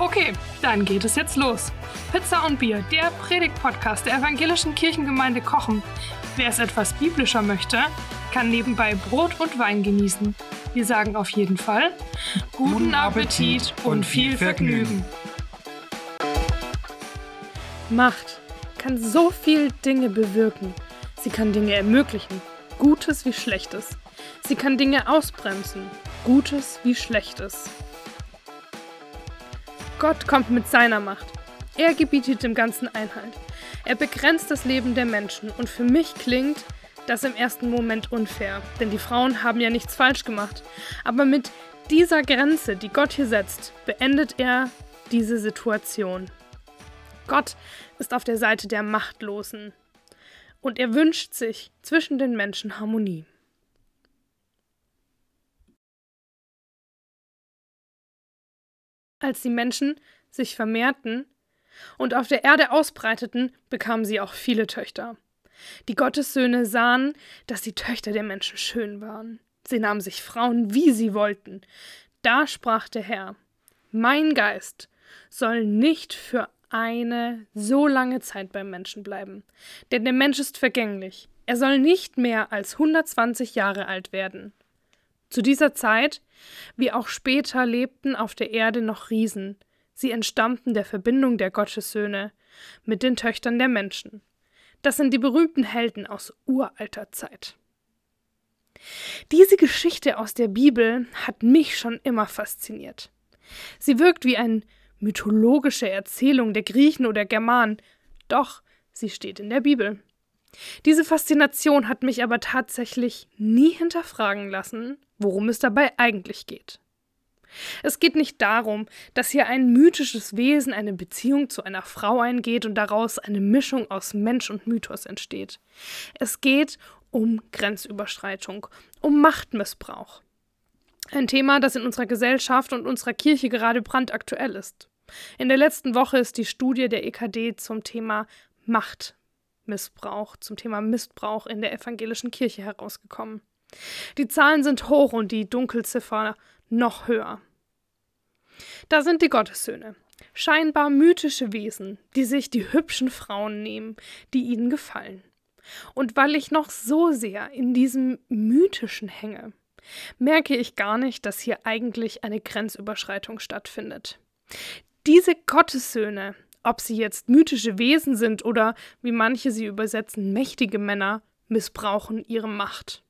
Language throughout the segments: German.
Okay, dann geht es jetzt los. Pizza und Bier, der Predigt-Podcast der evangelischen Kirchengemeinde Kochen. Wer es etwas biblischer möchte, kann nebenbei Brot und Wein genießen. Wir sagen auf jeden Fall guten Appetit und viel Vergnügen. Macht kann so viel Dinge bewirken. Sie kann Dinge ermöglichen, Gutes wie Schlechtes. Sie kann Dinge ausbremsen, Gutes wie Schlechtes. Gott kommt mit seiner Macht. Er gebietet dem Ganzen Einhalt. Er begrenzt das Leben der Menschen und für mich klingt das im ersten Moment unfair, denn die Frauen haben ja nichts falsch gemacht. Aber mit dieser Grenze, die Gott hier setzt, beendet er diese Situation. Gott ist auf der Seite der Machtlosen und er wünscht sich zwischen den Menschen Harmonie. Als die Menschen sich vermehrten und auf der Erde ausbreiteten, bekamen sie auch viele Töchter. Die Gottessöhne sahen, dass die Töchter der Menschen schön waren. Sie nahmen sich Frauen, wie sie wollten. Da sprach der Herr: Mein Geist soll nicht für eine so lange Zeit beim Menschen bleiben, denn der Mensch ist vergänglich. Er soll nicht mehr als 120 Jahre alt werden. Zu dieser Zeit, wie auch später, lebten auf der Erde noch Riesen. Sie entstammten der Verbindung der Gottessöhne mit den Töchtern der Menschen. Das sind die berühmten Helden aus uralter Zeit. Diese Geschichte aus der Bibel hat mich schon immer fasziniert. Sie wirkt wie eine mythologische Erzählung der Griechen oder Germanen, doch sie steht in der Bibel. Diese Faszination hat mich aber tatsächlich nie hinterfragen lassen, worum es dabei eigentlich geht. Es geht nicht darum, dass hier ein mythisches Wesen eine Beziehung zu einer Frau eingeht und daraus eine Mischung aus Mensch und Mythos entsteht. Es geht um Grenzüberschreitung, um Machtmissbrauch. Ein Thema, das in unserer Gesellschaft und unserer Kirche gerade brandaktuell ist. In der letzten Woche ist die Studie der EKD zum Thema Machtmissbrauch, zum Thema Missbrauch in der evangelischen Kirche herausgekommen. Die Zahlen sind hoch und die Dunkelziffer noch höher. Da sind die Gottessöhne, scheinbar mythische Wesen, die sich die hübschen Frauen nehmen, die ihnen gefallen. Und weil ich noch so sehr in diesem mythischen hänge, merke ich gar nicht, dass hier eigentlich eine Grenzüberschreitung stattfindet. Diese Gottessöhne, ob sie jetzt mythische Wesen sind oder, wie manche sie übersetzen, mächtige Männer, missbrauchen ihre Macht.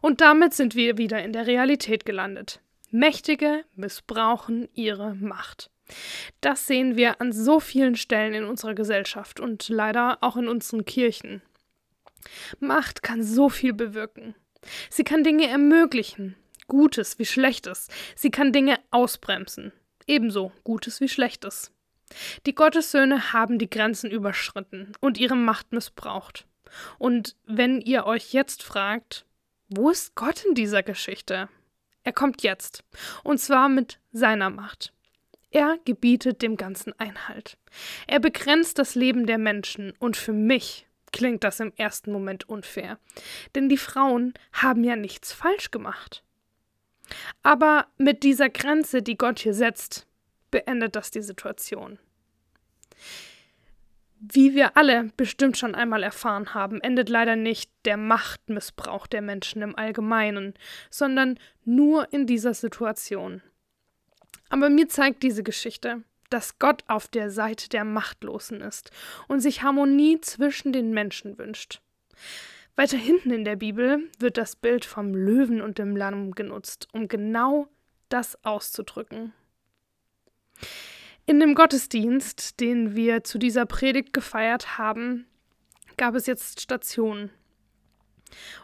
Und damit sind wir wieder in der Realität gelandet. Mächtige missbrauchen ihre Macht. Das sehen wir an so vielen Stellen in unserer Gesellschaft und leider auch in unseren Kirchen. Macht kann so viel bewirken. Sie kann Dinge ermöglichen, Gutes wie Schlechtes. Sie kann Dinge ausbremsen, ebenso Gutes wie Schlechtes. Die Gottessöhne haben die Grenzen überschritten und ihre Macht missbraucht. Und wenn ihr euch jetzt fragt, wo ist Gott in dieser Geschichte? Er kommt jetzt, und zwar mit seiner Macht. Er gebietet dem Ganzen Einhalt. Er begrenzt das Leben der Menschen, und für mich klingt das im ersten Moment unfair, denn die Frauen haben ja nichts falsch gemacht. Aber mit dieser Grenze, die Gott hier setzt, beendet das die Situation. Wie wir alle bestimmt schon einmal erfahren haben, endet leider nicht der Machtmissbrauch der Menschen im Allgemeinen, sondern nur in dieser Situation. Aber mir zeigt diese Geschichte, dass Gott auf der Seite der Machtlosen ist und sich Harmonie zwischen den Menschen wünscht. Weiter hinten in der Bibel wird das Bild vom Löwen und dem Lamm genutzt, um genau das auszudrücken. In dem Gottesdienst, den wir zu dieser Predigt gefeiert haben, gab es jetzt Stationen,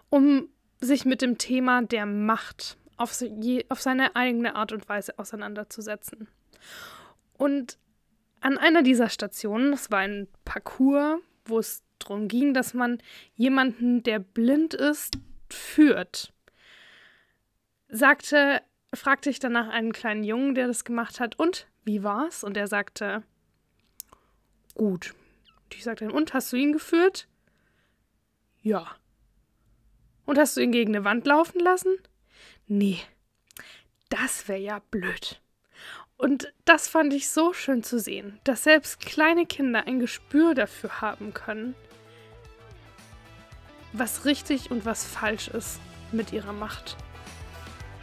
um sich mit dem Thema der Macht auf, je, auf seine eigene Art und Weise auseinanderzusetzen. Und an einer dieser Stationen, das war ein Parcours, wo es darum ging, dass man jemanden, der blind ist, führt. Sagte, fragte ich danach einen kleinen Jungen, der das gemacht hat, und wie war's? Und er sagte, gut. Und ich sagte, und hast du ihn geführt? Ja. Und hast du ihn gegen eine Wand laufen lassen? Nee. Das wäre ja blöd. Und das fand ich so schön zu sehen, dass selbst kleine Kinder ein Gespür dafür haben können, was richtig und was falsch ist mit ihrer Macht,